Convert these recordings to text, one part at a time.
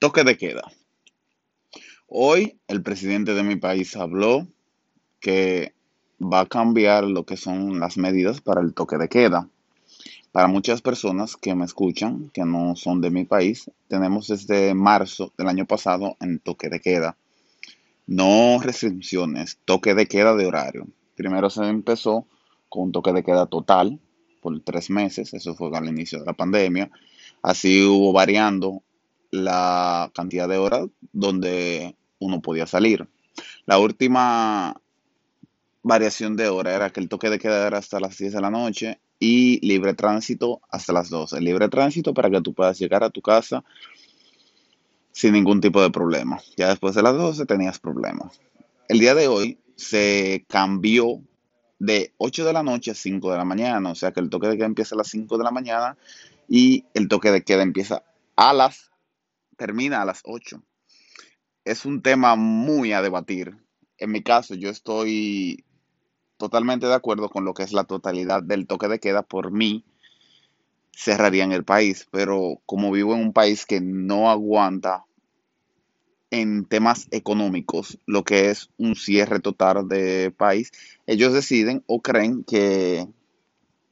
Toque de queda. Hoy el presidente de mi país habló que va a cambiar lo que son las medidas para el toque de queda. Para muchas personas que me escuchan, que no son de mi país, tenemos desde marzo del año pasado en toque de queda. No restricciones, toque de queda de horario. Primero se empezó con un toque de queda total por tres meses, eso fue al inicio de la pandemia. Así hubo variando la cantidad de horas donde uno podía salir. La última variación de hora era que el toque de queda era hasta las 10 de la noche y libre tránsito hasta las 12. Libre tránsito para que tú puedas llegar a tu casa sin ningún tipo de problema. Ya después de las 12 tenías problemas. El día de hoy se cambió de 8 de la noche a 5 de la mañana, o sea que el toque de queda empieza a las 5 de la mañana y el toque de queda empieza a las termina a las 8 es un tema muy a debatir. En mi caso, yo estoy totalmente de acuerdo con lo que es la totalidad del toque de queda. Por mí, cerrarían el país, pero como vivo en un país que no aguanta en temas económicos lo que es un cierre total de país, ellos deciden o creen que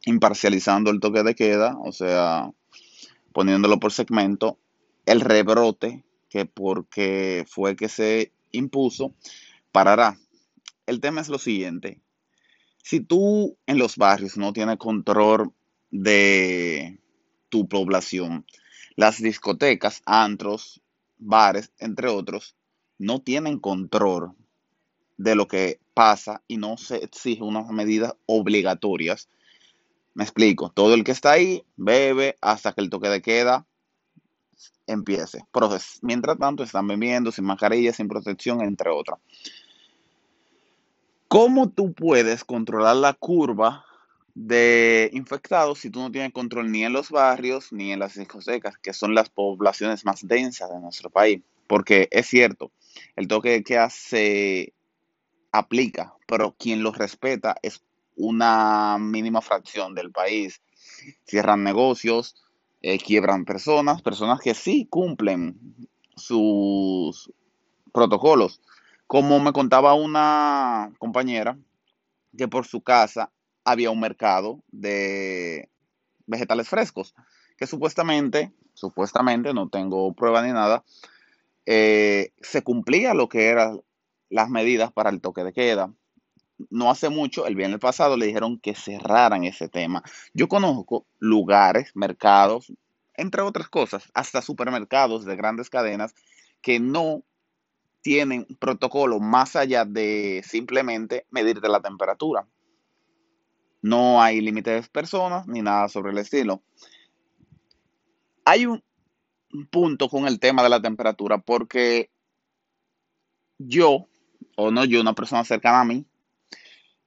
imparcializando el toque de queda, o sea, poniéndolo por segmento, el rebrote que porque fue que se impuso, parará. El tema es lo siguiente. Si tú en los barrios no tienes control de tu población, las discotecas, antros, bares, entre otros, no tienen control de lo que pasa y no se exige unas medidas obligatorias. Me explico, todo el que está ahí bebe hasta que el toque de queda empiece. Mientras tanto están bebiendo sin mascarilla, sin protección, entre otras. ¿Cómo tú puedes controlar la curva de infectados si tú no tienes control ni en los barrios ni en las discotecas, que son las poblaciones más densas de nuestro país? Porque es cierto, el toque que hace aplica, pero quien lo respeta es una mínima fracción del país. Cierran negocios, eh, quiebran personas, personas que sí cumplen sus protocolos. Como me contaba una compañera, que por su casa había un mercado de vegetales frescos, que supuestamente, supuestamente, no tengo prueba ni nada, eh, se cumplía lo que eran las medidas para el toque de queda no hace mucho, el viernes pasado, le dijeron que cerraran ese tema. Yo conozco lugares, mercados, entre otras cosas, hasta supermercados de grandes cadenas que no tienen protocolo más allá de simplemente medirte la temperatura. No hay límites de personas ni nada sobre el estilo. Hay un punto con el tema de la temperatura porque yo, o no yo, una persona cercana a mí,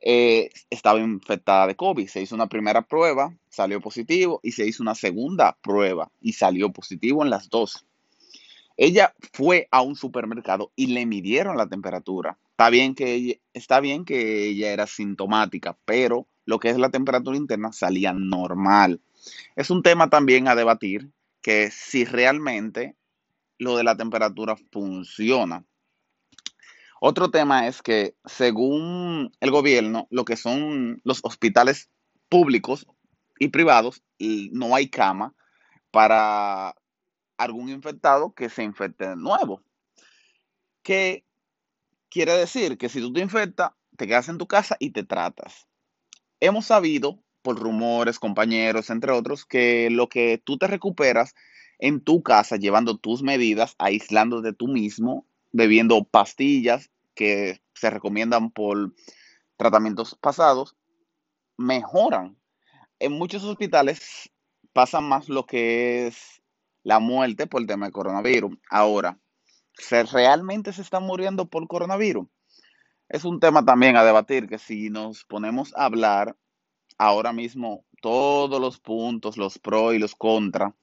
eh, estaba infectada de COVID. Se hizo una primera prueba, salió positivo, y se hizo una segunda prueba y salió positivo en las dos. Ella fue a un supermercado y le midieron la temperatura. Está bien que ella, está bien que ella era sintomática, pero lo que es la temperatura interna salía normal. Es un tema también a debatir que si realmente lo de la temperatura funciona. Otro tema es que según el gobierno, lo que son los hospitales públicos y privados, no hay cama para algún infectado que se infecte de nuevo. ¿Qué quiere decir? Que si tú te infectas, te quedas en tu casa y te tratas. Hemos sabido, por rumores, compañeros, entre otros, que lo que tú te recuperas en tu casa, llevando tus medidas, aislando de tú mismo, bebiendo pastillas que se recomiendan por tratamientos pasados, mejoran. En muchos hospitales pasa más lo que es la muerte por el tema del coronavirus. Ahora, ¿se realmente se está muriendo por coronavirus? Es un tema también a debatir que si nos ponemos a hablar ahora mismo todos los puntos, los pros y los contras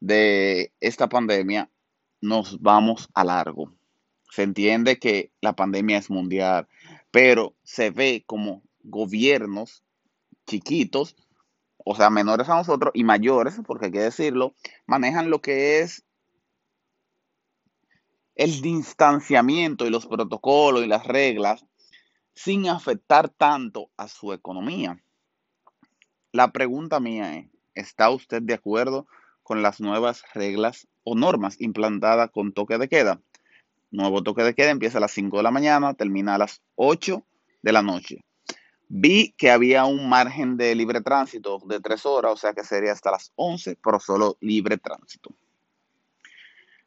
de esta pandemia, nos vamos a largo. Se entiende que la pandemia es mundial, pero se ve como gobiernos chiquitos, o sea, menores a nosotros y mayores, porque hay que decirlo, manejan lo que es el distanciamiento y los protocolos y las reglas sin afectar tanto a su economía. La pregunta mía es, ¿está usted de acuerdo con las nuevas reglas o normas implantadas con toque de queda? Nuevo toque de queda empieza a las 5 de la mañana, termina a las 8 de la noche. Vi que había un margen de libre tránsito de 3 horas, o sea que sería hasta las 11, pero solo libre tránsito.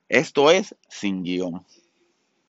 Esto es sin guion.